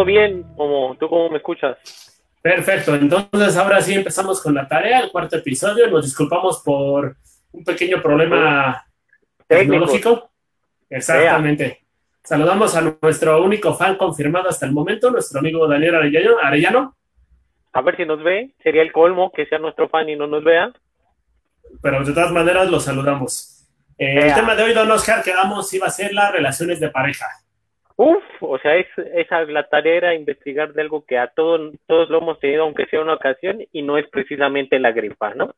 todo bien, como tú cómo me escuchas. Perfecto, entonces ahora sí empezamos con la tarea, el cuarto episodio. Nos disculpamos por un pequeño problema tecnológico. Exactamente. Saludamos a nuestro único fan confirmado hasta el momento, nuestro amigo Daniel Arellano. A ver si nos ve, sería el colmo que sea nuestro fan y no nos vea. Pero de todas maneras los saludamos. Eh, el tema de hoy, don Oscar, quedamos iba a ser las relaciones de pareja. Uf, o sea, es, esa la tarea era investigar de algo que a todos, todos lo hemos tenido, aunque sea una ocasión, y no es precisamente la gripa, ¿no?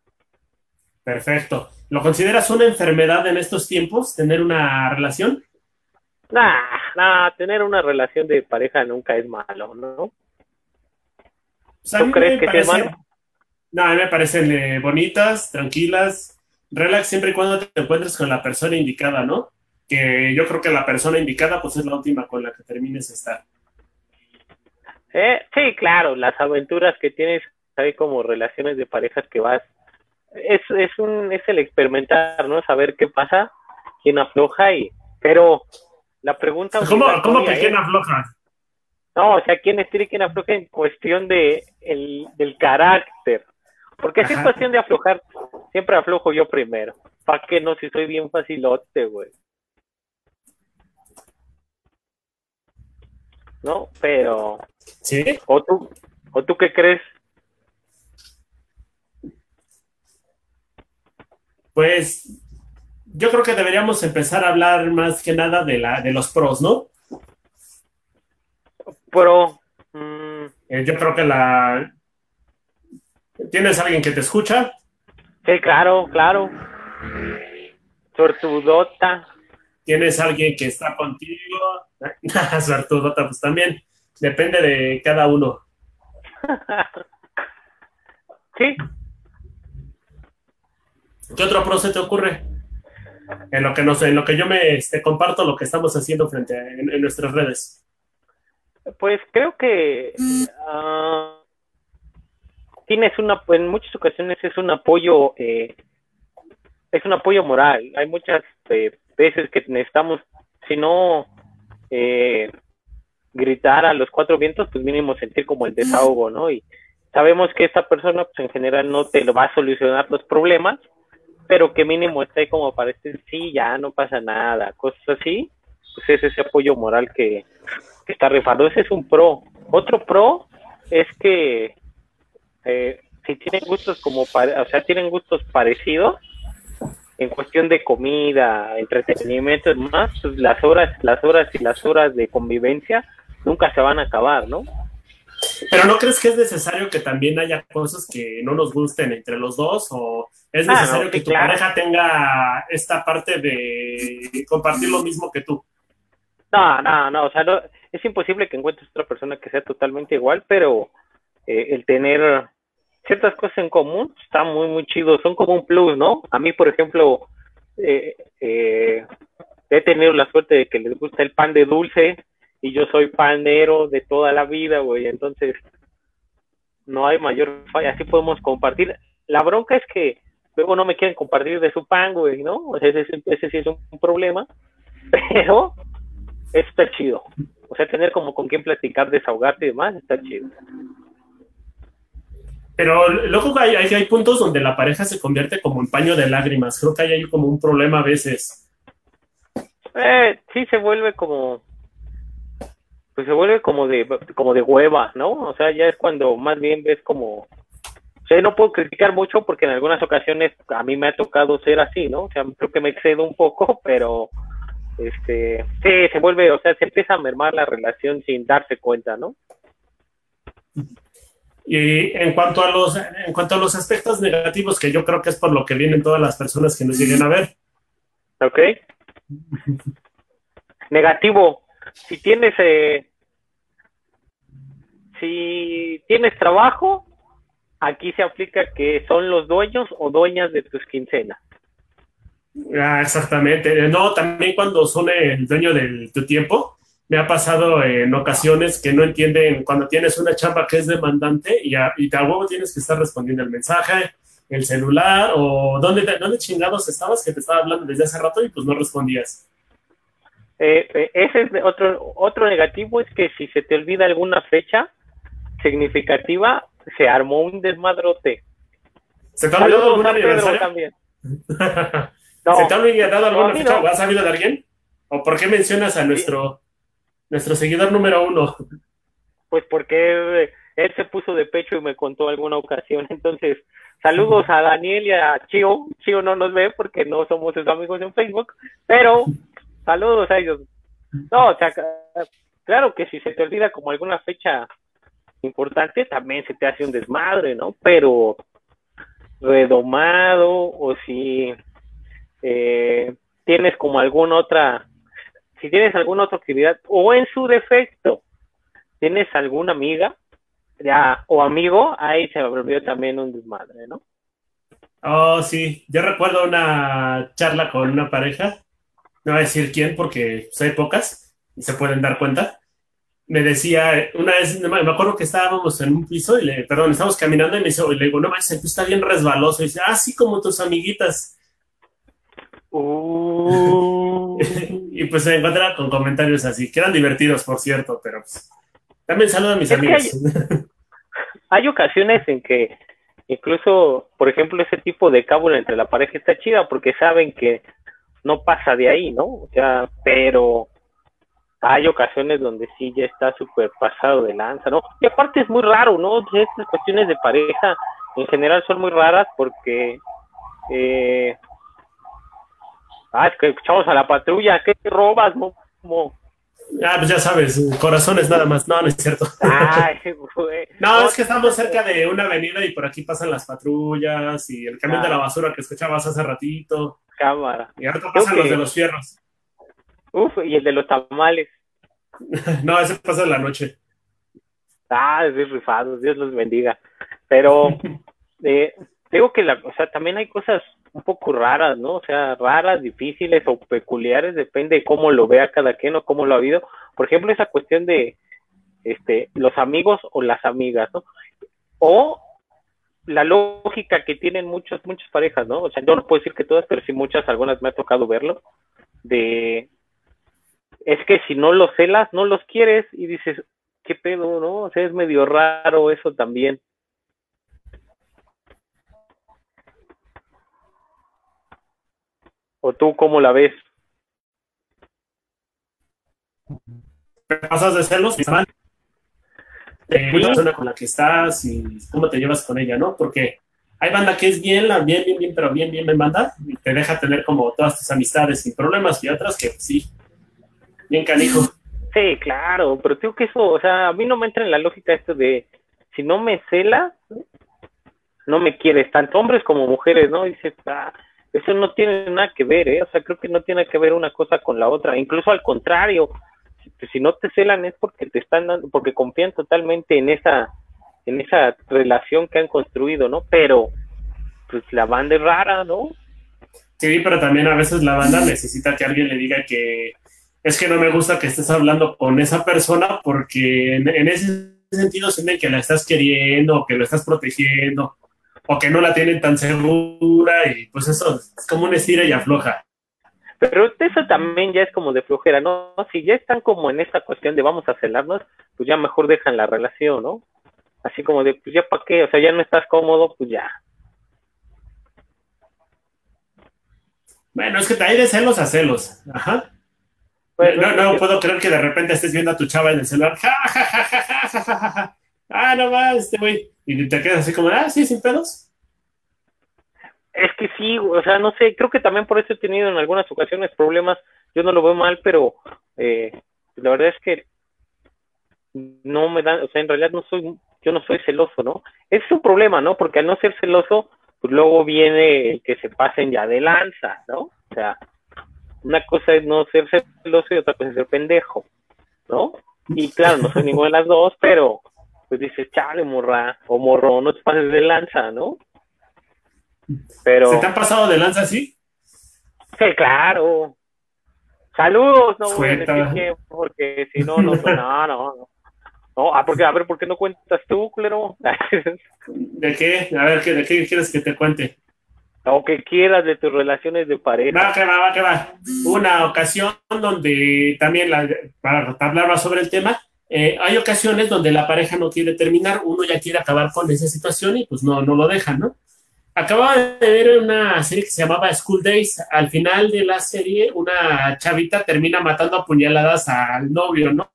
Perfecto. ¿Lo consideras una enfermedad en estos tiempos, tener una relación? Nah, nah, tener una relación de pareja nunca es malo, ¿no? ¿Tú crees que es malo? No, a mí me parecen eh, bonitas, tranquilas, relax siempre y cuando te encuentres con la persona indicada, ¿no? Que yo creo que la persona indicada pues es la última con la que termines de estar. Eh, sí, claro, las aventuras que tienes hay como relaciones de parejas que vas es, es un es el experimentar, ¿no? Saber qué pasa, quién afloja y pero la pregunta ¿Cómo, ¿cómo que quién afloja? No, o sea, quién estira y quién afloja en cuestión de el, del carácter. Porque si es cuestión de aflojar, siempre aflojo yo primero. ¿Para qué no si soy bien facilote, güey? ¿No? Pero... ¿Sí? ¿O tú, o tú qué crees? Pues yo creo que deberíamos empezar a hablar más que nada de, la, de los pros, ¿no? Pro. Mm. Eh, yo creo que la... ¿Tienes alguien que te escucha? Sí, claro, claro. Tortudota. ¿Tienes alguien que está contigo? Suertudota, pues también depende de cada uno. sí. ¿Qué otro pro se te ocurre? En lo que no sé, en lo que yo me este, comparto lo que estamos haciendo frente a, en, nuestras redes. Pues creo que uh, tienes una, en muchas ocasiones es un apoyo, eh, es un apoyo moral. Hay muchas eh, veces que necesitamos, si no eh, gritar a los cuatro vientos, pues mínimo sentir como el desahogo, ¿no? Y sabemos que esta persona, pues en general no te lo va a solucionar los problemas, pero que mínimo esté como para decir, sí, ya no pasa nada, cosas así, pues es ese apoyo moral que, está rifando. Ese es un pro. Otro pro es que eh, si tienen gustos como, o sea, tienen gustos parecidos, en cuestión de comida, entretenimiento y demás, pues las horas, las horas y las horas de convivencia nunca se van a acabar, ¿no? Pero ¿no crees que es necesario que también haya cosas que no nos gusten entre los dos? ¿O es ah, necesario que tu pareja tenga esta parte de compartir lo mismo que tú? No, no, no, o sea, es imposible que encuentres otra persona que sea totalmente igual, pero eh, el tener ciertas cosas en común, está muy, muy chido, son como un plus, ¿no? A mí, por ejemplo, eh, eh, he tenido la suerte de que les gusta el pan de dulce y yo soy panero de toda la vida, güey, entonces no hay mayor falla, así podemos compartir. La bronca es que luego no me quieren compartir de su pan, güey, ¿no? O sea, ese, sí es un, un problema, pero está chido. O sea, tener como con quién platicar, desahogarte y demás, está chido. Pero luego hay, hay, puntos donde la pareja se convierte como en paño de lágrimas. Creo que hay ahí como un problema a veces. Eh, sí, se vuelve como. Pues se vuelve como de, como de hueva, ¿no? O sea, ya es cuando más bien ves como. O sea, no puedo criticar mucho porque en algunas ocasiones a mí me ha tocado ser así, ¿no? O sea, creo que me excedo un poco, pero. Este. Sí, se vuelve, o sea, se empieza a mermar la relación sin darse cuenta, ¿no? Y en cuanto a los, en cuanto a los aspectos negativos, que yo creo que es por lo que vienen todas las personas que nos lleguen a ver. Ok. Negativo. Si tienes, eh, si tienes trabajo, aquí se aplica que son los dueños o dueñas de tus quincenas. Ah, exactamente. No, también cuando son el dueño de tu tiempo, me ha pasado en ocasiones que no entienden cuando tienes una chamba que es demandante y, a, y a huevo tienes que estar respondiendo el mensaje, el celular o dónde, dónde chingados estabas que te estaba hablando desde hace rato y pues no respondías. eh, eh, ese es otro, otro negativo, es que si se te olvida alguna fecha significativa, se armó un desmadrote. ¿Se te ha olvidado algún aniversario? También. ¿Se te ha olvidado alguna fecha? ¿Has sabido de alguien? ¿O por qué mencionas a nuestro, nuestro seguidor número uno? Pues porque él se puso de pecho y me contó alguna ocasión. Entonces, saludos a Daniel y a Chio. Chio no nos ve porque no somos sus amigos en Facebook, pero saludos a ellos. No, o sea, claro que si se te olvida como alguna fecha importante, también se te hace un desmadre, ¿no? Pero redomado o si eh, tienes como alguna otra, si tienes alguna otra actividad o en su defecto, tienes alguna amiga ya, o amigo, ahí se volvió también un desmadre, ¿no? Oh, sí, yo recuerdo una charla con una pareja, no voy a decir quién porque hay pocas y se pueden dar cuenta. Me decía, una vez, me acuerdo que estábamos en un piso y le, perdón, estábamos caminando y me dice, y le digo, no manches, tú está bien resbaloso. Y dice, ah, sí, como tus amiguitas. Uh. y pues se encuentra con comentarios así, que eran divertidos, por cierto, pero pues, también saludo a mis amigos. hay ocasiones en que incluso, por ejemplo, ese tipo de cábula entre la pareja está chida porque saben que no pasa de ahí, ¿no? O sea, pero hay ocasiones donde sí ya está súper pasado de lanza, ¿no? Y aparte es muy raro, ¿no? Estas cuestiones de pareja en general son muy raras porque eh, ah, que escuchamos a la patrulla, ¿qué robas, mo? Ah, pues ya sabes, corazones nada más. No, no es cierto. No, es que estamos cerca de una avenida y por aquí pasan las patrullas y el camión de la ah. basura que escuchabas hace ratito. Cámara. Y ahora pasan los de los fierros. Uf, y el de los tamales. no, ese pasa en la noche. Ah, es rifado, Dios los bendiga. Pero eh, digo que la, o sea, también hay cosas un poco raras, ¿no? O sea, raras, difíciles o peculiares, depende de cómo lo vea cada quien o cómo lo ha habido. Por ejemplo, esa cuestión de este, los amigos o las amigas, ¿no? O la lógica que tienen muchas, muchas parejas, ¿no? O sea, yo no puedo decir que todas, pero sí muchas, algunas me ha tocado verlo, de, es que si no los celas, no los quieres y dices, ¿qué pedo, no? O sea, es medio raro eso también. ¿O tú cómo la ves? ¿Pasas de celos? Eh, la persona con la que estás y cómo te llevas con ella, ¿no? Porque hay banda que es bien, bien, bien, bien, pero bien, bien me manda y te deja tener como todas tus amistades sin problemas y otras que sí, bien canijo. Sí, claro, pero tengo que eso, o sea, a mí no me entra en la lógica esto de si no me celas, no me quieres, tanto hombres como mujeres, ¿no? Dices, ah, eso no tiene nada que ver, ¿eh? O sea, creo que no tiene que ver una cosa con la otra. Incluso al contrario, si, no te celan es porque te están dando, porque confían totalmente en esa, en esa relación que han construido, ¿no? Pero, pues la banda es rara, ¿no? Sí, pero también a veces la banda necesita que alguien le diga que es que no me gusta que estés hablando con esa persona porque en, ese sentido sienten que la estás queriendo que lo estás protegiendo o que no la tienen tan segura y pues eso es como una estira y afloja. Pero eso también ya es como de flojera, ¿no? Si ya están como en esta cuestión de vamos a celarnos, pues ya mejor dejan la relación, ¿no? Así como de, pues ya para qué, o sea, ya no estás cómodo, pues ya. Bueno, es que te hay de celos a celos, ajá. no, no, puedo creer que de repente estés viendo a tu chava en el celular, ja, ja, ja, ja, ja, ja, ja. Ah, no más, este güey, y te quedas así como, ah, sí, sin pedos. Es que sí, o sea, no sé, creo que también por eso he tenido en algunas ocasiones problemas, yo no lo veo mal, pero eh, la verdad es que no me dan, o sea, en realidad no soy, yo no soy celoso, ¿no? Es un problema, ¿no? Porque al no ser celoso, pues luego viene el que se pasen ya de lanza, ¿no? O sea, una cosa es no ser celoso y otra cosa es ser pendejo, ¿no? Y claro, no soy ninguna de las dos, pero pues dices, chale, morra, o morro, no te pases de lanza, ¿no? Pero... ¿Se te han pasado de lanza así? Sí, claro. Saludos, no porque si no, no, no, no. No, ah, porque, a ver, ¿por qué no cuentas tú, culero? ¿De qué? A ver, ¿de qué quieres que te cuente? o que quieras de tus relaciones de pareja. Va, que va, va, que va. Una ocasión donde también, la, para hablar más sobre el tema, eh, hay ocasiones donde la pareja no quiere terminar, uno ya quiere acabar con esa situación y pues no, no lo deja, ¿no? Acababa de ver una serie que se llamaba School Days. Al final de la serie, una chavita termina matando a puñaladas al novio, ¿no?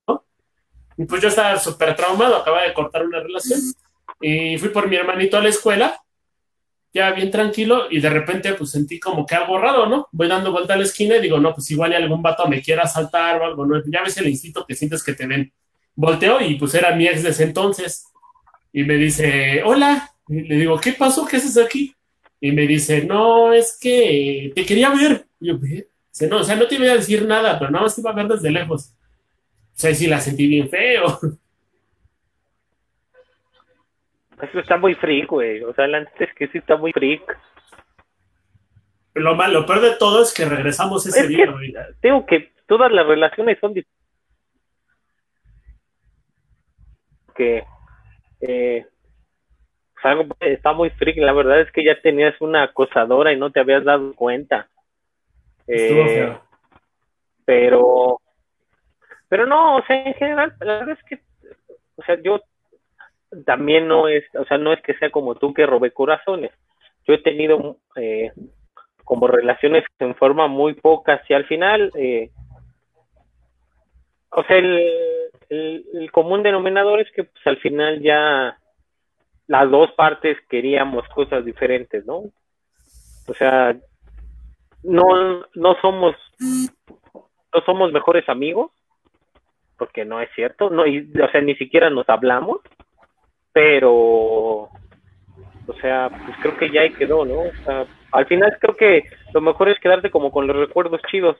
Y pues yo estaba súper traumado, acababa de cortar una relación. Y fui por mi hermanito a la escuela, ya bien tranquilo, y de repente pues sentí como que algo raro, ¿no? Voy dando vuelta a la esquina y digo, no, pues igual algún vato me quiera asaltar o algo, ¿no? Ya ves el instinto que sientes que te ven. Volteo y pues era mi ex de ese entonces. Y me dice, hola, le digo, ¿qué pasó? ¿Qué haces aquí? Y me dice, no, es que te quería ver. Y yo, Dice, no, o sea, no te iba a decir nada, pero nada más te iba a ver desde lejos. O sea, sí la sentí bien feo. Eso está muy freak, güey. O sea, antes que sí está muy freak. Lo malo, lo peor de todo es que regresamos ese día, güey. Digo que todas las relaciones son que eh, está muy freak. La verdad es que ya tenías una acosadora y no te habías dado cuenta. Eh, pero, pero no, o sea, en general, la verdad es que, o sea, yo también no es, o sea, no es que sea como tú que robé corazones. Yo he tenido eh, como relaciones en forma muy pocas y al final, eh, o sea, el, el, común denominador es que pues al final ya las dos partes queríamos cosas diferentes, ¿no? O sea, no, no somos, no somos mejores amigos, porque no es cierto, no, y, o sea, ni siquiera nos hablamos, pero, o sea, pues creo que ya ahí quedó, ¿no? O sea, al final creo que lo mejor es quedarte como con los recuerdos chidos.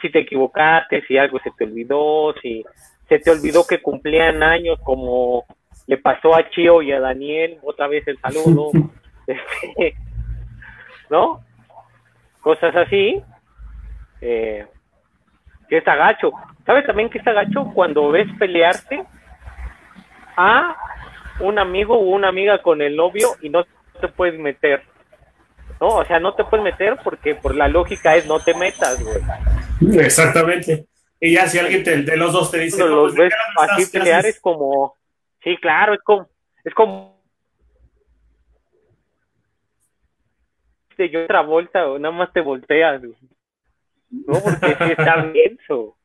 Si te equivocaste, si algo se te olvidó, si se te olvidó que cumplían años como le pasó a Chio y a Daniel, otra vez el saludo, este, ¿no? Cosas así, eh, que es agacho. ¿Sabes también que es agacho? Cuando ves pelearte a un amigo o una amiga con el novio y no te puedes meter. ¿No? O sea, no te puedes meter porque por la lógica es no te metas, güey. Exactamente. Y ya si alguien de los dos te dice... los pues, ves así pelear es como Sí, claro, es como, es como yo otra vuelta o nada más te volteas. No, porque sí está bien eso.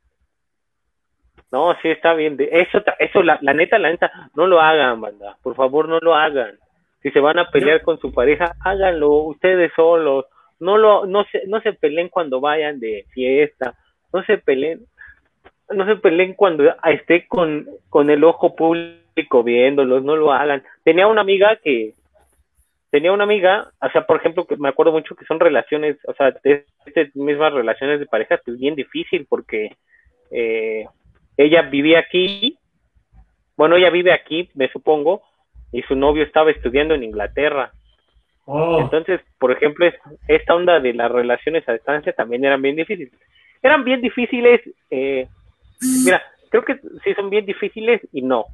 No, sí está bien. Eso, eso la, la neta, la neta, no lo hagan, banda. Por favor, no lo hagan. Si se van a pelear con su pareja, háganlo ustedes solos. No lo, no se, no se peleen cuando vayan de fiesta. No se peleen, no se peleen cuando esté con, con el ojo público viéndolos, no lo hagan. Tenía una amiga que, tenía una amiga, o sea, por ejemplo, que me acuerdo mucho que son relaciones, o sea, de estas mismas relaciones de pareja, pues bien difícil porque eh, ella vivía aquí, bueno, ella vive aquí, me supongo, y su novio estaba estudiando en Inglaterra. Oh. Entonces, por ejemplo, esta onda de las relaciones a distancia también eran bien difíciles. Eran bien difíciles, eh, mira, creo que sí son bien difíciles y no.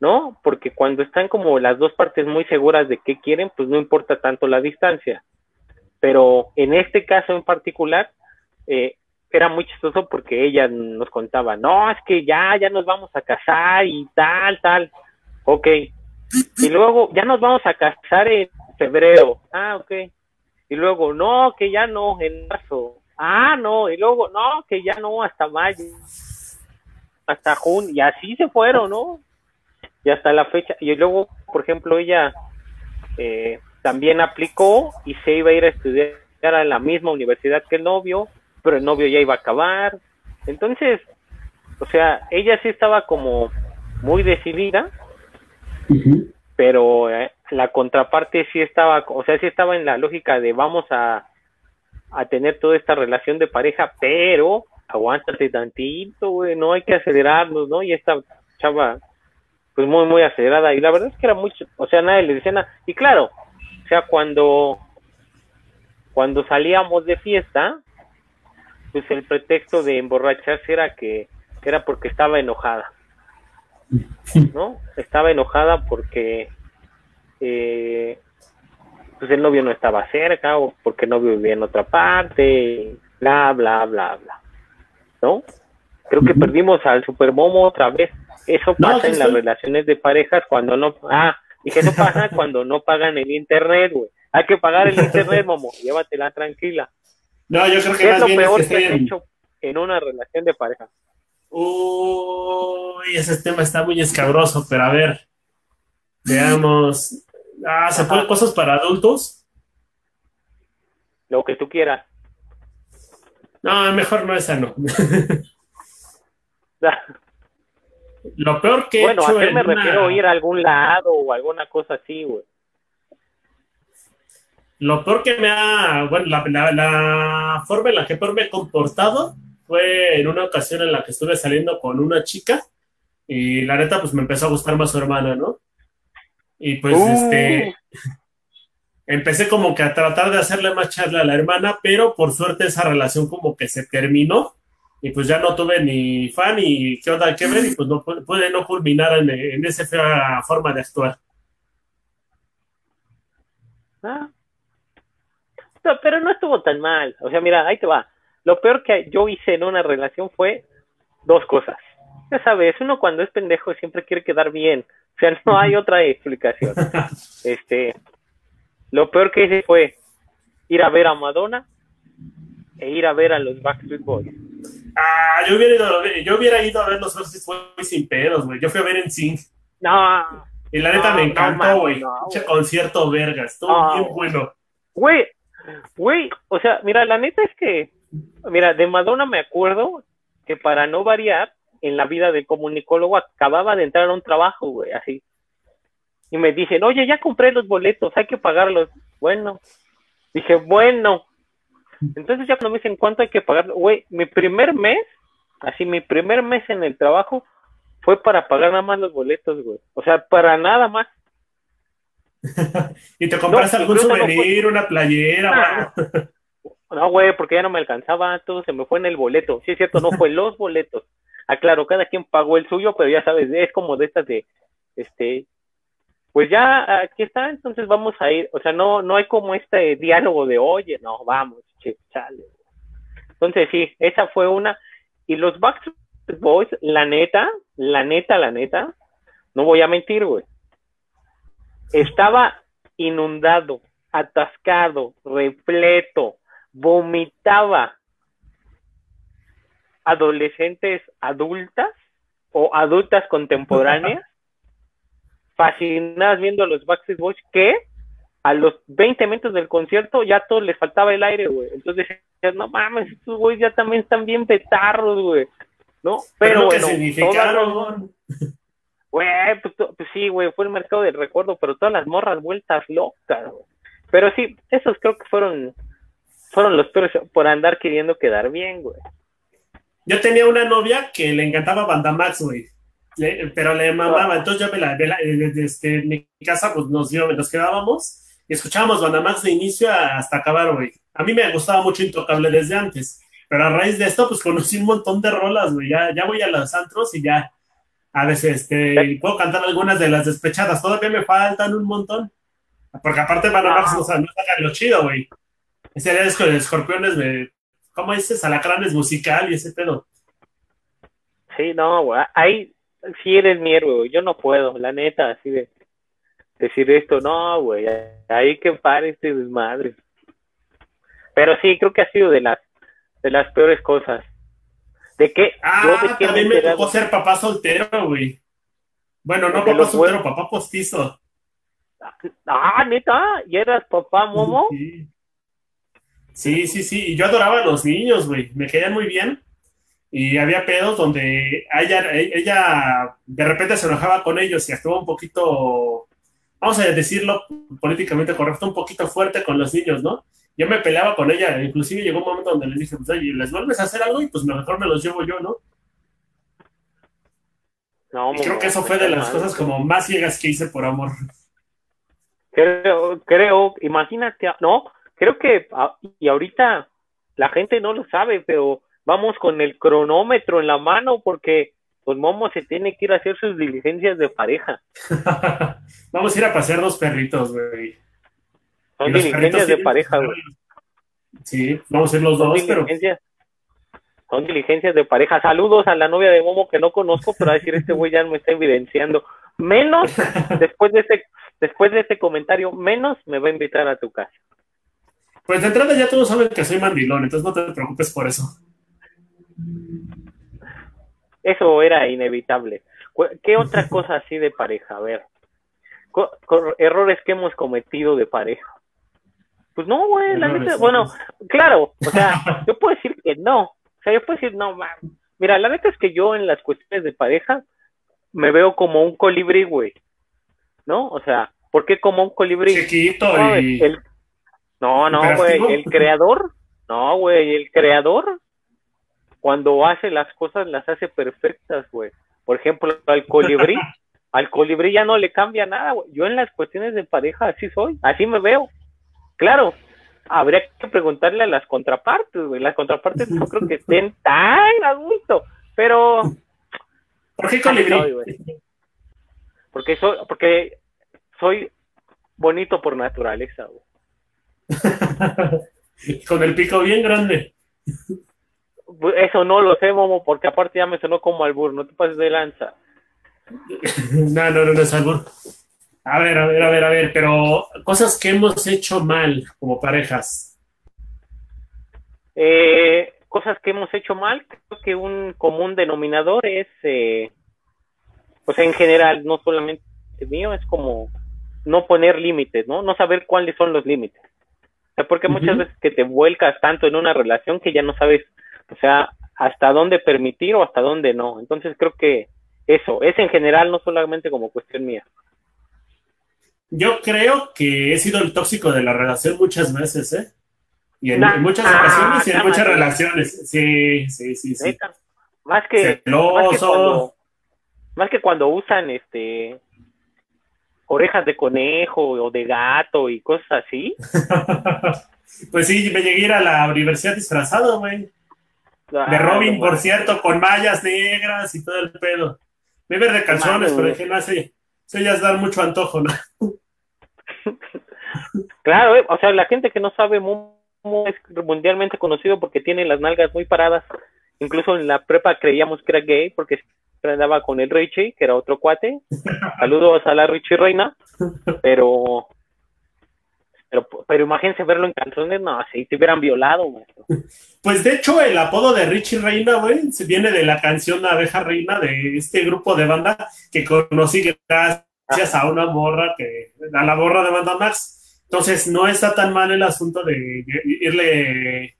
¿no? Porque cuando están como las dos partes muy seguras de qué quieren, pues no importa tanto la distancia. Pero en este caso en particular, eh, era muy chistoso porque ella nos contaba, no, es que ya, ya nos vamos a casar y tal, tal. Ok. Y luego, ya nos vamos a casar en febrero. Ah, ok. Y luego, no, que ya no, en marzo. Ah, no. Y luego, no, que ya no, hasta mayo. Hasta junio. Y así se fueron, ¿no? y hasta la fecha. Y luego, por ejemplo, ella eh, también aplicó y se iba a ir a estudiar a la misma universidad que el novio, pero el novio ya iba a acabar. Entonces, o sea, ella sí estaba como muy decidida, pero eh, la contraparte sí estaba, o sea, sí estaba en la lógica de vamos a, a tener toda esta relación de pareja, pero aguántate tantito, güey, no hay que acelerarnos, ¿no? Y esta chava pues muy, muy acelerada. Y la verdad es que era mucho, o sea, nadie le decía nada. Y claro, o sea, cuando, cuando salíamos de fiesta, pues el pretexto de emborracharse era que era porque estaba enojada. ¿No? Estaba enojada porque eh, pues el novio no estaba cerca o porque el novio vivía en otra parte, bla, bla, bla, bla. ¿No? Creo que perdimos al Supermomo otra vez. Eso pasa en las relaciones de parejas cuando no... Ah, dije, eso pasa cuando no pagan el internet, güey. Hay que pagar el internet, Momo. Llévatela tranquila. No, yo creo que es lo peor que, has hecho en una relación de pareja? Uy, ese tema está muy escabroso, pero a ver. Veamos. Ah, ¿se ponen cosas para adultos? Lo que tú quieras. No, mejor no esa no. Lo peor que bueno, he hecho ¿a qué me refiero? Ir a algún lado o alguna cosa así, güey. Lo peor que me ha, bueno, la, la, forma en la que peor me he comportado fue en una ocasión en la que estuve saliendo con una chica y la neta pues me empezó a gustar más su hermana, ¿no? Y pues uh. este empecé como que a tratar de hacerle más charla a la hermana, pero por suerte esa relación como que se terminó y pues ya no tuve ni fan y qué onda que ver y pues no pude no culminar en, en esa fea forma de actuar. Ah. pero no estuvo tan mal. O sea, mira, ahí te va. Lo peor que yo hice en una relación fue dos cosas. Ya sabes, uno cuando es pendejo siempre quiere quedar bien. O sea, no hay otra explicación. Este, lo peor que hice fue ir a ver a Madonna e ir a ver a los Backstreet Boys. Ah, yo hubiera ido, yo hubiera ido a ver los Backstreet Boys sin pedos, güey. Yo fui a ver en Sync. No. Y la neta me encantó, güey. No, concierto verga, estuvo bien bueno. Güey, güey, o sea, mira, la neta es que, mira, de Madonna me acuerdo que para no variar, en la vida del comunicólogo acababa de entrar a un trabajo, güey, así. Y me dicen, oye, ya compré los boletos, hay que pagarlos. Bueno, dije, bueno. Entonces ya cuando me dicen cuánto hay que pagar, güey, mi primer mes, así mi primer mes en el trabajo fue para pagar nada más los boletos, güey. O sea, para nada más. ¿Y te compraste algún souvenir, una playera? no, güey, porque ya no me alcanzaba, todo se me fue en el boleto. Sí, es cierto, no fue los boletos. Aclaro, ah, cada quien pagó el suyo, pero ya sabes, es como de estas de, este, pues ya aquí está, entonces vamos a ir, o sea, no, no hay como este diálogo de, oye, no, vamos, che, chale. Entonces sí, esa fue una, y los Backstreet Boys, la neta, la neta, la neta, no voy a mentir, güey, estaba inundado, atascado, repleto, vomitaba adolescentes adultas o adultas contemporáneas fascinadas viendo a los Backstreet Boys que a los 20 minutos del concierto ya todos les faltaba el aire, güey. Entonces, no mames, estos güeyes ya también están bien petarros, güey. ¿No? Pero, bueno, significaron. Güey, pues, pues, sí, güey, fue el mercado del recuerdo, pero todas las morras vueltas locas, güey. Pero sí, esos creo que fueron fueron los peores por andar queriendo quedar bien, güey. Yo tenía una novia que le encantaba Banda Max, güey. Pero le mamaba, entonces yo me la, desde este, mi casa pues nos, dio, nos quedábamos y escuchábamos Banda Max de inicio hasta acabar, güey. A mí me gustaba mucho Intocable desde antes, pero a raíz de esto pues conocí un montón de rolas, güey. Ya, ya voy a los antros y ya a veces este, puedo cantar algunas de las despechadas, todavía me faltan un montón. Porque aparte Banda Max no, no saca lo chido, güey. Ese día con escorpiones de ¿Cómo dices? Alacranes musical y ese pedo. Sí, no, güey. Ahí sí eres mi héroe, Yo no puedo, la neta, así de decir esto. No, güey. Ahí que pare este desmadre. Pero sí, creo que ha sido de las de las peores cosas. ¿De qué? Ah, yo de también me, tocó ser papá soltero, güey. Bueno, no papá soltero, papá postizo. Ah, neta, ¿y eras papá momo? Sí. Sí, sí, sí. Y yo adoraba a los niños, güey. Me querían muy bien. Y había pedos donde ella, ella de repente se enojaba con ellos y actuaba un poquito, vamos a decirlo políticamente correcto, un poquito fuerte con los niños, ¿no? Yo me peleaba con ella. Inclusive llegó un momento donde les dije, pues, oye, ¿les vuelves a hacer algo? Y pues mejor me los llevo yo, ¿no? No, y creo que eso fue de las cosas como más ciegas que hice por amor. Creo, creo, imagínate, no, creo que, ah, y ahorita la gente no lo sabe, pero vamos con el cronómetro en la mano porque pues Momo se tiene que ir a hacer sus diligencias de pareja. vamos a ir a pasear dos perritos, güey. Son diligencias de pareja, güey. Sí, vamos a ser los dos, pero. Son diligencias de pareja. Saludos a la novia de Momo que no conozco, pero a decir este güey ya me está evidenciando. Menos, después de ese, después de ese comentario, menos me va a invitar a tu casa. Pues de entrada ya todos saben que soy mandilón, entonces no te preocupes por eso. Eso era inevitable. ¿Qué otra cosa así de pareja? A ver, errores que hemos cometido de pareja. Pues no, güey, la neta, bueno, claro, o sea, yo puedo decir que no, o sea, yo puedo decir, no, mira, la neta es que yo en las cuestiones de pareja me veo como un colibrí, güey, ¿no? O sea, ¿por qué como un colibrí? Chiquito y... No, no, güey, el creador, no, güey, el creador, cuando hace las cosas, las hace perfectas, güey. Por ejemplo, al colibrí, al colibrí ya no le cambia nada, güey. Yo en las cuestiones de pareja así soy, así me veo. Claro, habría que preguntarle a las contrapartes, güey. Las contrapartes no creo que estén tan adultos, pero. ¿Por qué colibrí? porque soy, porque soy bonito por naturaleza, güey. Con el pico bien grande. Eso no lo sé, Momo, porque aparte ya me sonó como albur, no te pases de lanza. no, no, no, no es albur. A ver, a ver, a ver, a ver, pero cosas que hemos hecho mal como parejas. Eh, cosas que hemos hecho mal, creo que un común denominador es, eh, pues en general, no solamente mío, es como no poner límites, ¿no? No saber cuáles son los límites. O sea, porque muchas veces que te vuelcas tanto en una relación que ya no sabes, o sea, hasta dónde permitir o hasta dónde no. Entonces creo que eso, es en general, no solamente como cuestión mía. Yo creo que he sido el tóxico de la relación muchas veces, ¿eh? Y en, muchas ocasiones y en muchas relaciones. Sí, sí, sí, sí. Más que, más que, cuando, más que cuando usan este orejas de conejo o de gato y cosas así. pues sí, me llegué a ir a la universidad disfrazado, güey. De Robin, por cierto, con mallas negras y todo el pedo. Me de calzones, pero dije, no, sé eso ya es dar mucho antojo, ¿no? claro, eh, o sea, la gente que no sabe, Momo es mundialmente conocido porque tiene las nalgas muy paradas. Incluso en la prepa creíamos que era gay porque andaba con el Richie, que era otro cuate. Saludos a la Richie Reina, pero pero, pero imagínense verlo en calzones, no, si te hubieran violado, Pues de hecho, el apodo de Richie Reina, güey, se viene de la canción Abeja Reina de este grupo de banda que conocí gracias a una morra que, a la morra de banda Max. Entonces, no está tan mal el asunto de irle,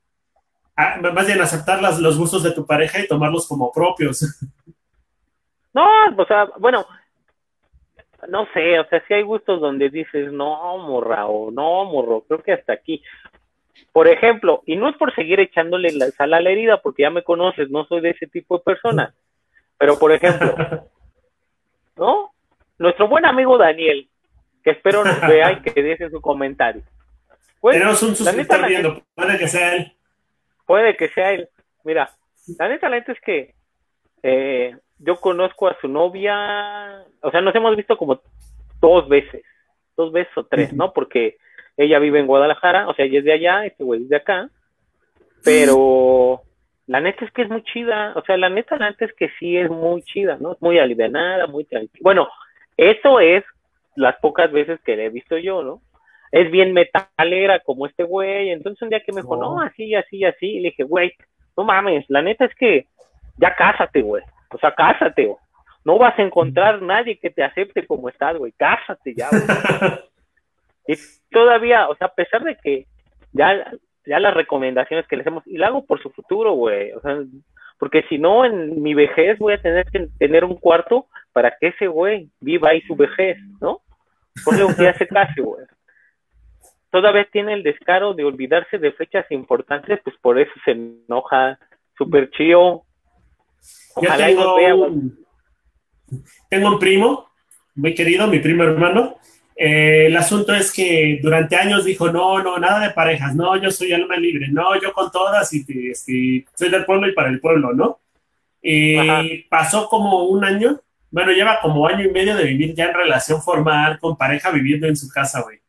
más bien aceptar los gustos de tu pareja y tomarlos como propios. No, o sea, bueno, no sé, o sea, si hay gustos donde dices, no, morra, o no, morro, creo que hasta aquí. Por ejemplo, y no es por seguir echándole la sal a la herida, porque ya me conoces, no soy de ese tipo de persona, pero por ejemplo, ¿no? Nuestro buen amigo Daniel, que espero nos vea y que deje su comentario. Pues, Tenemos un suscriptor viendo, puede que sea él. Puede que sea él. Mira, la neta, la neta es que eh, yo conozco a su novia, o sea, nos hemos visto como dos veces, dos veces o tres, ¿no? Porque ella vive en Guadalajara, o sea, ella es de allá, este güey es de acá, pero la neta es que es muy chida, o sea, la neta, la neta es que sí es muy chida, ¿no? Es muy alivianada, muy tranquila. Bueno, eso es las pocas veces que le he visto yo, ¿no? Es bien metalera como este güey, entonces un día que me dijo, no, así, así, así, y le dije, güey, no mames, la neta es que ya cásate, güey. O sea, cásate, No vas a encontrar nadie que te acepte como estás, güey. Cásate ya, güey. y todavía, o sea, a pesar de que ya, ya las recomendaciones que le hacemos, y lo hago por su futuro, güey. O sea, porque si no, en mi vejez voy a tener que tener un cuarto para que ese güey viva ahí su vejez, ¿no? Ponle un día se case, güey. Todavía tiene el descaro de olvidarse de fechas importantes, pues por eso se enoja, súper chío, yo tengo, un, tengo un primo, muy querido, mi primo hermano. Eh, el asunto es que durante años dijo, no, no, nada de parejas, no, yo soy alma libre, no, yo con todas y, este, soy del pueblo y para el pueblo, ¿no? Y pasó como un año, bueno, lleva como año y medio de vivir ya en relación formal con pareja viviendo en su casa, güey.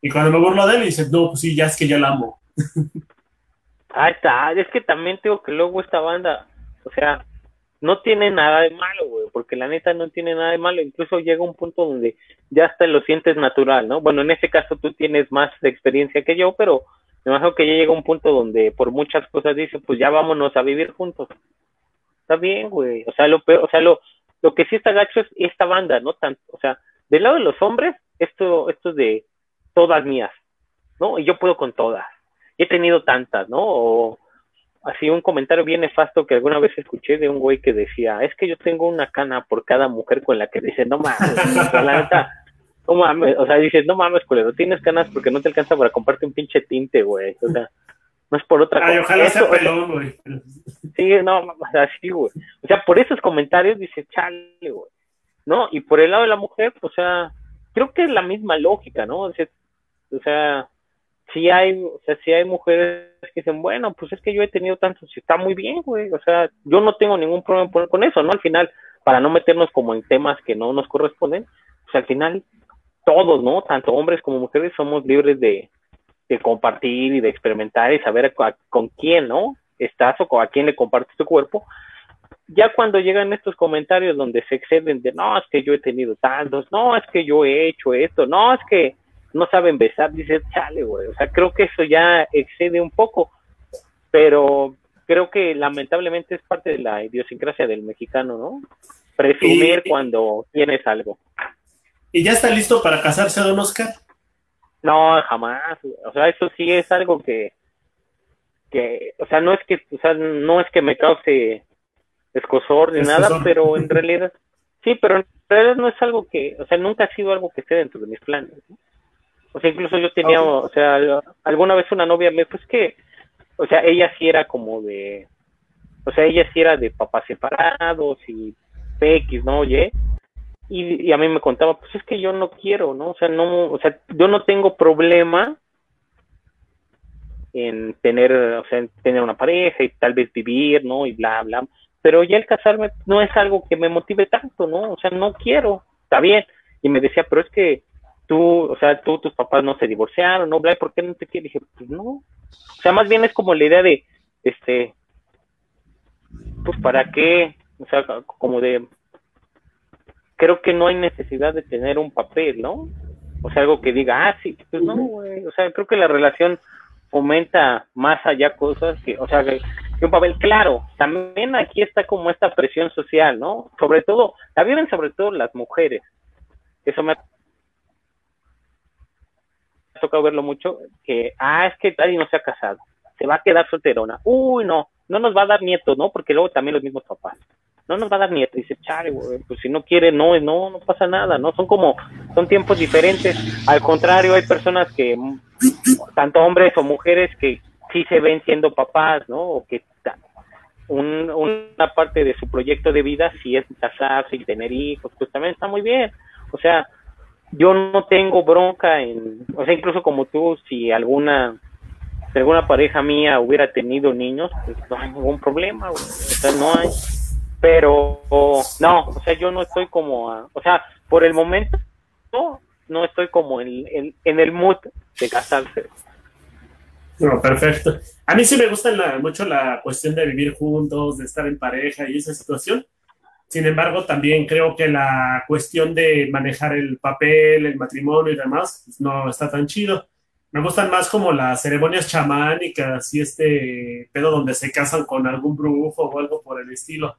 Y cuando me burlo de él, dice, no, pues sí, ya es que ya la amo. Ahí está, es que también tengo que luego esta banda, o sea, no tiene nada de malo, güey, porque la neta no tiene nada de malo, incluso llega un punto donde ya hasta lo sientes natural, ¿no? Bueno, en este caso tú tienes más experiencia que yo, pero me imagino que ya llega un punto donde por muchas cosas dice, pues ya vámonos a vivir juntos. Está bien, güey, o sea, lo peor, o sea, lo, lo que sí está gacho es esta banda, ¿no? Tanto, o sea, del lado de los hombres, esto, esto es de todas mías, ¿no? Y yo puedo con todas he tenido tantas, ¿no? Así un comentario bien nefasto que alguna vez escuché de un güey que decía, es que yo tengo una cana por cada mujer con la que dice, no mames, la neta, no mames, o sea, dices, no mames, culero, tienes canas porque no te alcanza para comprarte un pinche tinte, güey, o sea, no es por otra cosa. Ay, ojalá sea pelón, güey. Sí, no, así, güey. O sea, por esos comentarios dice, chale, güey. ¿No? Y por el lado de la mujer, pues, o sea, creo que es la misma lógica, ¿no? O sea, o sea sí hay, o sea, sí hay mujeres que dicen, bueno, pues es que yo he tenido tantos, y está muy bien, güey, o sea, yo no tengo ningún problema con eso, ¿no? Al final, para no meternos como en temas que no nos corresponden, pues al final, todos, ¿no? Tanto hombres como mujeres somos libres de, de compartir y de experimentar y saber con quién, ¿no? Estás o a quién le compartes tu cuerpo. Ya cuando llegan estos comentarios donde se exceden de, no, es que yo he tenido tantos, no, es que yo he hecho esto, no, es que no saben besar, dices, chale, güey. O sea, creo que eso ya excede un poco, pero creo que lamentablemente es parte de la idiosincrasia del mexicano, ¿no? Presumir cuando tienes algo. ¿Y ya está listo para casarse, don Oscar? No, jamás. O sea, eso sí es algo que, que, o sea, no es que, o sea, no es que me cause escosor ni nada, pero en realidad, sí, pero en realidad no es algo que, o sea, nunca ha sido algo que esté dentro de mis planes. ¿no? O sea, incluso yo tenía, o sea, alguna vez una novia me, pues que, o sea, ella sí era como de, o sea, ella sí era de papás separados y PX, ¿no? Oye, y, y a mí me contaba, pues es que yo no quiero, ¿no? O sea, no, o sea, yo no tengo problema en tener, o sea, en tener una pareja y tal vez vivir, ¿no? Y bla, bla. Pero ya el casarme no es algo que me motive tanto, ¿no? O sea, no quiero, está bien. Y me decía, pero es que tú, o sea, tú, tus papás no se divorciaron, ¿no? ¿Por qué no te quieres? dije, pues no. O sea, más bien es como la idea de, este, pues para qué, o sea, como de, creo que no hay necesidad de tener un papel, ¿no? O sea, algo que diga, ah, sí, pues no, güey. O sea, creo que la relación fomenta más allá cosas que, o sea, que, un papel claro. También aquí está como esta presión social, ¿no? Sobre todo, la viven sobre todo las mujeres. Eso me tocado verlo mucho, que, ah, es que nadie no se ha casado, se va a quedar solterona, uy, no, no nos va a dar nietos, ¿no? Porque luego también los mismos papás, no nos va a dar nietos, dice, chale, pues si no quiere, no, no, no pasa nada, ¿no? Son como, son tiempos diferentes, al contrario, hay personas que, tanto hombres o mujeres que sí se ven siendo papás, ¿no? O que un, una parte de su proyecto de vida si es casarse y tener hijos, pues también está muy bien. O sea, yo no tengo bronca en, o sea, incluso como tú, si alguna, si alguna pareja mía hubiera tenido niños, pues no hay ningún problema, o sea, no hay, pero no, o sea, yo no estoy como, o sea, por el momento no, no estoy como en, en, en el mood de casarse. No, perfecto. A mí sí me gusta mucho la cuestión de vivir juntos, de estar en pareja y esa situación. Sin embargo, también creo que la cuestión de manejar el papel, el matrimonio y demás, pues, no está tan chido. Me gustan más como las ceremonias chamánicas y este pedo donde se casan con algún brujo o algo por el estilo.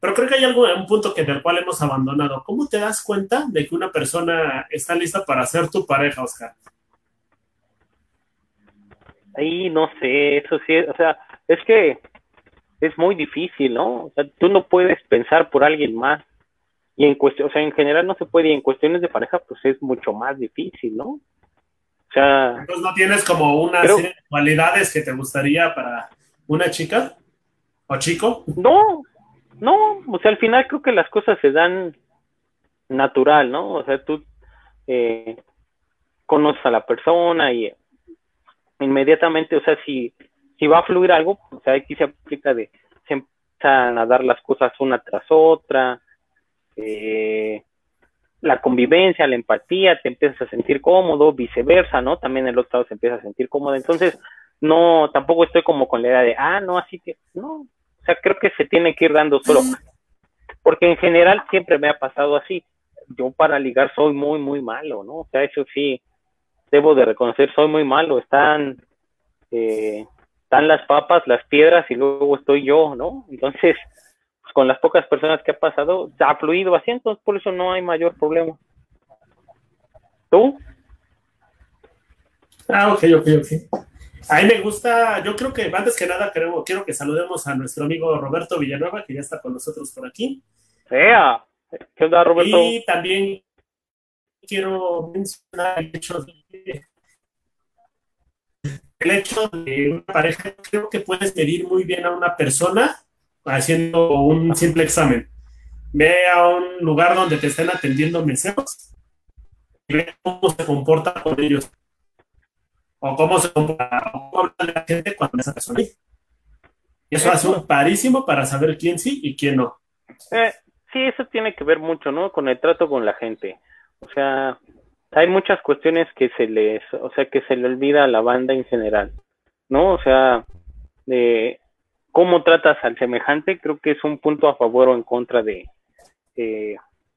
Pero creo que hay algo, un punto que en el cual hemos abandonado. ¿Cómo te das cuenta de que una persona está lista para ser tu pareja, Oscar? Ahí no sé, eso sí, o sea, es que es muy difícil, ¿no? O sea, tú no puedes pensar por alguien más. Y en cuestión, o sea, en general no se puede, y en cuestiones de pareja, pues es mucho más difícil, ¿no? O sea. Entonces, ¿no tienes como una serie de cualidades que te gustaría para una chica o chico? No, no, o sea, al final creo que las cosas se dan natural, ¿no? O sea, tú eh, conoces a la persona y inmediatamente, o sea, si si va a fluir algo, o sea, aquí se aplica de, se empiezan a dar las cosas una tras otra, eh, la convivencia, la empatía, te empiezas a sentir cómodo, viceversa, ¿no? También el otro lado se empieza a sentir cómodo. Entonces, no, tampoco estoy como con la idea de, ah, no, así que, no. O sea, creo que se tiene que ir dando solo. Porque en general siempre me ha pasado así. Yo para ligar soy muy, muy malo, ¿no? O sea, eso sí, debo de reconocer, soy muy malo. Están, eh, están las papas, las piedras y luego estoy yo, ¿no? Entonces, con las pocas personas que ha pasado, ha fluido así, entonces por eso no hay mayor problema. ¿Tú? Ah, ok, ok, ok. A mí me gusta, yo creo que antes que nada creo, quiero que saludemos a nuestro amigo Roberto Villanueva, que ya está con nosotros por aquí. ¡Ea! ¿Qué onda, Roberto? Y también quiero mencionar el hecho de el hecho de una pareja, creo que puedes medir muy bien a una persona haciendo un simple examen. Ve a un lugar donde te estén atendiendo meseros y ve cómo se comporta con ellos. O cómo se comporta, o cómo habla la gente cuando esa persona. Y eso hace un parísimo para saber quién sí y quién no. Eh, sí, eso tiene que ver mucho, ¿no? Con el trato con la gente. O sea, hay muchas cuestiones que se les, o sea, que se le olvida a la banda en general, ¿no? O sea, de cómo tratas al semejante, creo que es un punto a favor o en contra de eh,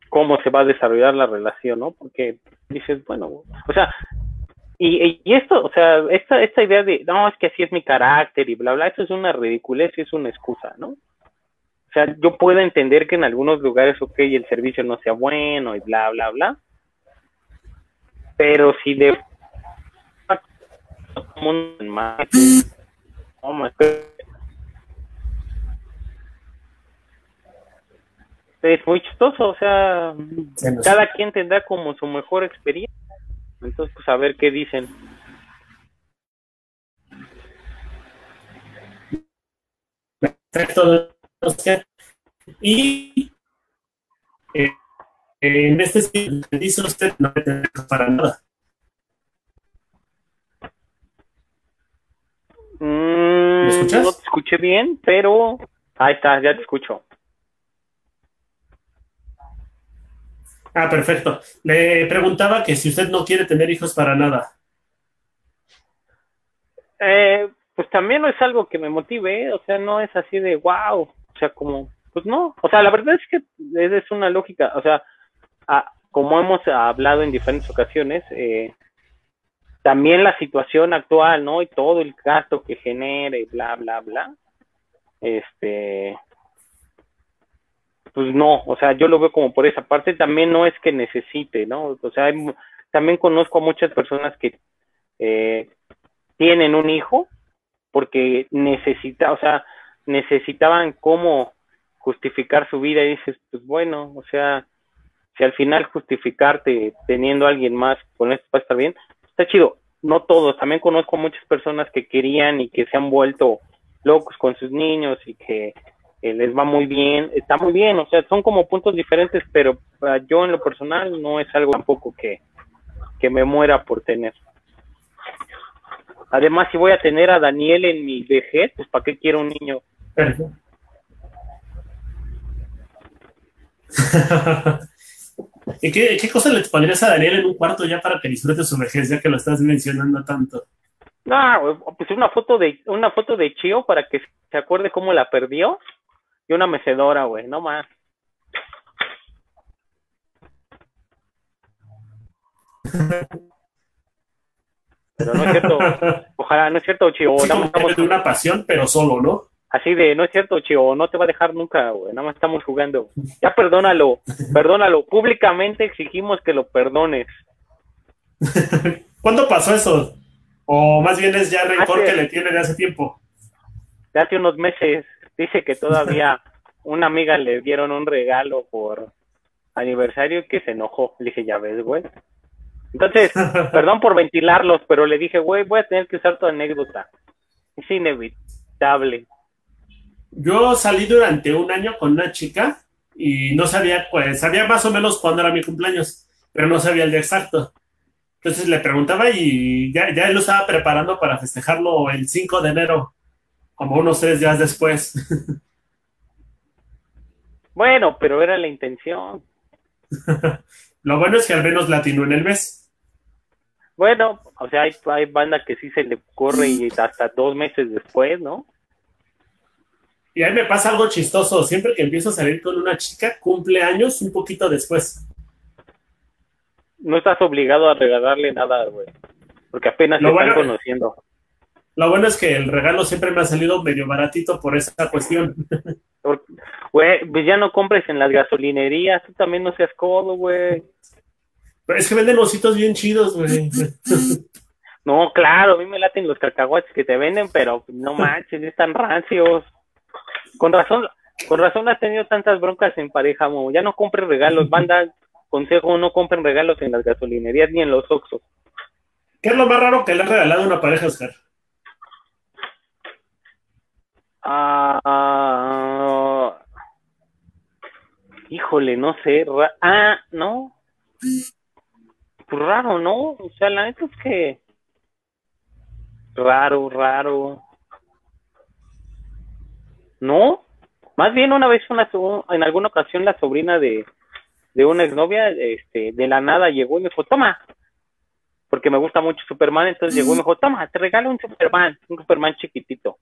cómo se va a desarrollar la relación, ¿no? Porque dices, bueno, o sea, y, esto, o sea, esta, esta idea de, no, es que así es mi carácter y bla, bla, eso es una ridiculez y es una excusa, ¿no? O sea, yo puedo entender que en algunos lugares, ok, el servicio no sea bueno y bla, bla, bla, pero si de es muy chistoso, o sea, cada quien tendrá como su mejor experiencia. Entonces, pues a ver qué dicen. Perfecto. Y eh, en este dice usted no me para nada. ¿Me escuchas? No te escuché bien, pero ahí está, ya te escucho. Ah, perfecto. Le preguntaba que si usted no quiere tener hijos para nada. Eh, pues también no es algo que me motive, o sea, no es así de wow, o sea, como, pues no, o sea, la verdad es que es una lógica, o sea, como hemos hablado en diferentes ocasiones, eh, también la situación actual, ¿no? Y todo el gasto que genere, bla, bla, bla, este, pues no, o sea, yo lo veo como por esa parte, también no es que necesite, ¿no? O sea, también conozco a muchas personas que eh, tienen un hijo porque necesita, o sea, necesitaban cómo justificar su vida y dices, pues bueno, o sea, si al final justificarte teniendo a alguien más con esto va a estar bien, está chido. No todos, también conozco muchas personas que querían y que se han vuelto locos con sus niños y que les va muy bien, está muy bien, o sea, son como puntos diferentes, pero yo en lo personal no es algo tampoco que, que me muera por tener. Además, si voy a tener a Daniel en mi vejez, pues ¿para qué quiero un niño? ¿Y qué, qué cosa le pondrías a Daniel en un cuarto ya para que disfrute su vejez, ya que lo estás mencionando tanto? No, pues una foto de una foto de Chio para que se acuerde cómo la perdió y una mecedora, güey, no más. Pero no es cierto, ojalá, no es cierto, Chio. Sí, una pasión, pero solo, ¿no? Así de, no es cierto, Chio, no te va a dejar nunca, güey, nada más estamos jugando. Ya perdónalo, perdónalo, públicamente exigimos que lo perdones. ¿Cuándo pasó eso? O más bien es ya rencor que le tiene de hace tiempo. De hace unos meses dice que todavía una amiga le dieron un regalo por aniversario y que se enojó. Le dije, ya ves, güey. Entonces, perdón por ventilarlos, pero le dije, güey, voy a tener que usar tu anécdota. Es inevitable. Yo salí durante un año con una chica y no sabía, pues, sabía más o menos cuándo era mi cumpleaños, pero no sabía el día exacto. Entonces le preguntaba y ya, ya lo estaba preparando para festejarlo el 5 de enero como unos tres días después. Bueno, pero era la intención. Lo bueno es que al menos latino en el mes. Bueno, o sea, hay, hay banda que sí se le corre y hasta dos meses después, ¿no? Y a mí me pasa algo chistoso. Siempre que empiezo a salir con una chica, cumple años un poquito después. No estás obligado a regalarle nada, güey. Porque apenas lo están conociendo. Lo bueno es que el regalo siempre me ha salido medio baratito por esa cuestión. Güey, pues ya no compres en las gasolinerías, tú también no seas codo, güey. Pero es que venden ositos bien chidos, güey. No, claro, a mí me laten los cacahuates que te venden, pero no manches, están rancios. Con razón, con razón has tenido tantas broncas en pareja. Ya no compres regalos, banda, consejo, no compren regalos en las gasolinerías ni en los Oxxos. ¿Qué es lo más raro que le ha regalado una pareja, Oscar? Ah, híjole, no sé. ah, no. Pues raro, ¿no? O sea, la neta es que. Raro, raro. No. Más bien una vez, una, en alguna ocasión, la sobrina de, de una exnovia, este, de la nada llegó y me dijo, toma, porque me gusta mucho Superman, entonces llegó y me dijo, toma, te regalo un Superman, un Superman chiquitito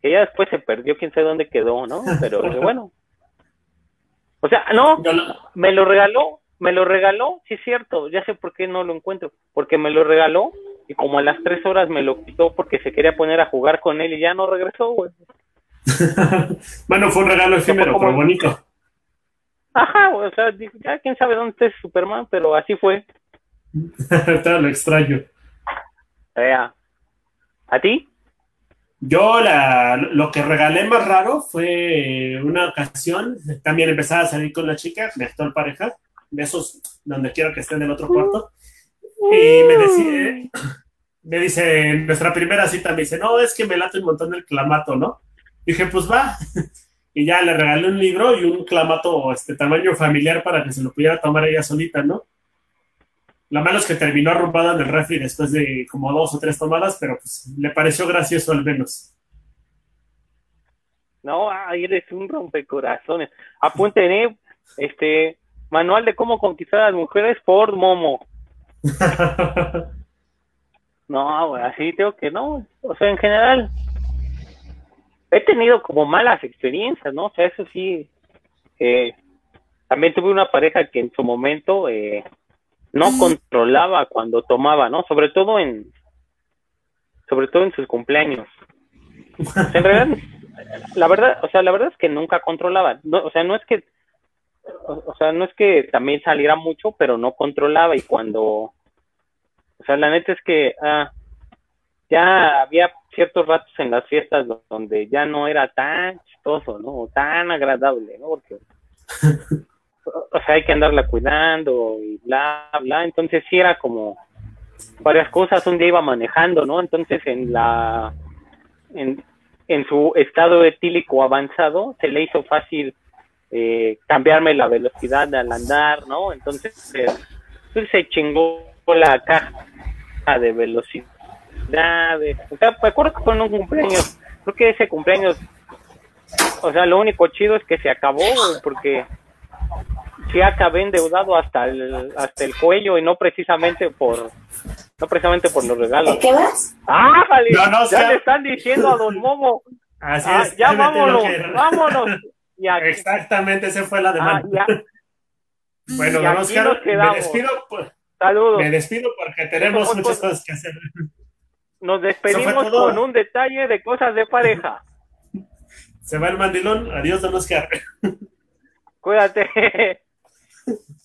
que ya después se perdió, quién sabe dónde quedó, ¿no? Pero bueno. O sea, no, me lo regaló, me lo regaló, sí es cierto, ya sé por qué no lo encuentro, porque me lo regaló y como a las tres horas me lo quitó porque se quería poner a jugar con él y ya no regresó, güey. Bueno, fue un regalo efímero, pero bonito. Ajá, o sea, ya quién sabe dónde está Superman, pero así fue. Está lo extraño. ¿A ti? Yo la, lo que regalé más raro fue una ocasión, también empezaba a salir con la chica, mi actual pareja, de esos donde quiero que estén en el otro cuarto, y me decía, me dice, nuestra primera cita me dice, no, es que me late un montón el clamato, ¿no? Dije, pues va, y ya le regalé un libro y un clamato, este tamaño familiar para que se lo pudiera tomar ella solita, ¿no? La malo es que terminó arrumbada en el refri después de como dos o tres tomadas, pero pues le pareció gracioso al menos. No, ahí eres un rompecorazones. Apunten, ¿eh? Este, manual de cómo conquistar a las mujeres por Momo. no, así tengo que no. O sea, en general, he tenido como malas experiencias, ¿no? O sea, eso sí. Eh, también tuve una pareja que en su momento eh, no controlaba cuando tomaba, ¿no? Sobre todo en sobre todo en sus cumpleaños. En realidad, la verdad, o sea, la verdad es que nunca controlaba. No, o sea, no es que o, sea, no es que también saliera mucho, pero no controlaba y cuando o sea, la neta es que ah, ya había ciertos ratos en las fiestas donde ya no era tan chistoso, ¿no? Tan agradable, ¿no? Porque o sea, hay que andarla cuidando y bla, bla. Entonces sí era como varias cosas. Un día iba manejando, ¿no? Entonces en la, en, en su estado etílico avanzado, se le hizo fácil eh, cambiarme la velocidad al andar, ¿no? Entonces pues, se chingó la caja de velocidad. O sea, me acuerdo que fue en un cumpleaños. Creo que ese cumpleaños, o sea, lo único chido es que se acabó, porque sí acabé endeudado hasta el, hasta el cuello y no precisamente por no precisamente por los regalos. ¿Qué vas? ¡Ah, vale! ya le están diciendo a Don Momo. Así ah, es. Ya vámonos, vámonos. Exactamente, esa fue la demanda. Ah, bueno, don Oscar, me despido. Saludos. Me despido porque tenemos muchas cosas que hacer. Nos despedimos con un detalle de cosas de pareja. Se va el mandilón. Adiós, don Oscar. Cuídate.